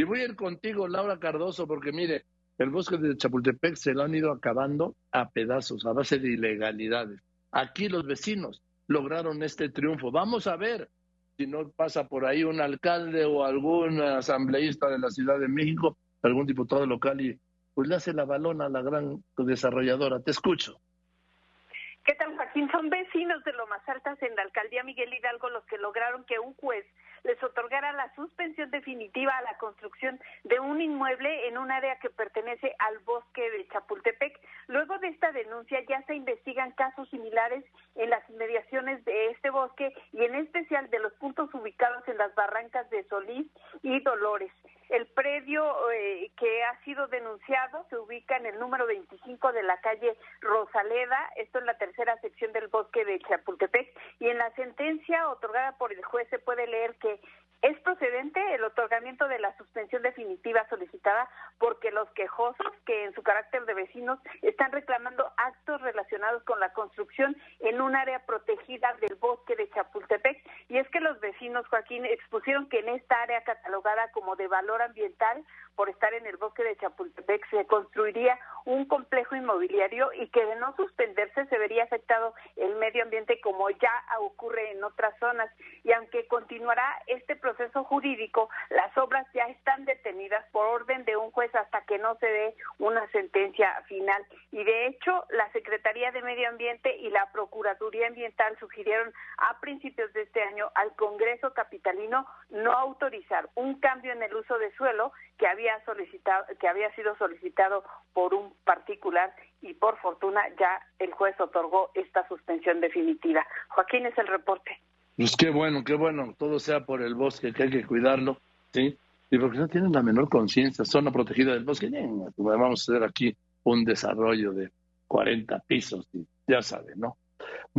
Y voy a ir contigo, Laura Cardoso, porque mire, el bosque de Chapultepec se lo han ido acabando a pedazos, a base de ilegalidades. Aquí los vecinos lograron este triunfo. Vamos a ver si no pasa por ahí un alcalde o algún asambleísta de la Ciudad de México, algún diputado local y pues le hace la balona a la gran desarrolladora. Te escucho. ¿Qué tal, Joaquín? Son vecinos de Lomas Altas en la alcaldía Miguel Hidalgo los que lograron que un juez les otorgara la suspensión definitiva a la construcción de un inmueble en un área que pertenece al bosque de Chapultepec. Luego de esta denuncia ya se investigan casos similares en las inmediaciones de este bosque y en especial de los puntos ubicados en las barrancas de Solís y Dolores. El predio eh, que ha sido denunciado se ubica en el número 25 de la calle Rosaleda, esto es la tercera sección del bosque de Chapultepec, y en la sentencia otorgada por el juez se puede leer que es procedente el otorgamiento de la suspensión definitiva solicitada porque los quejosos, que en su carácter de vecinos están reclamando actos relacionados con la construcción en un área protegida del bosque de Chapultepec. Y es que los vecinos, Joaquín, expusieron que en esta área catalogada como de valor ambiental por estar en el bosque de Chapultepec se complejo inmobiliario y que de no suspenderse se vería afectado el medio ambiente como ya ocurre en otras zonas. Y aunque continuará este proceso, jurídico, las obras ya están detenidas por orden de un juez hasta que no se dé una sentencia final. Y de hecho, la Secretaría de Medio Ambiente y la Procuraduría Ambiental sugirieron a principios de este año al Congreso capitalino no autorizar un cambio en el uso de suelo que había solicitado que había sido solicitado por un particular y por fortuna ya el juez otorgó esta suspensión definitiva. Joaquín es el reporte. Pues qué bueno, qué bueno, todo sea por el bosque, que hay que cuidarlo, ¿sí? Y porque no tienen la menor conciencia, zona protegida del bosque, vamos a hacer aquí un desarrollo de 40 pisos, y ya saben, ¿no?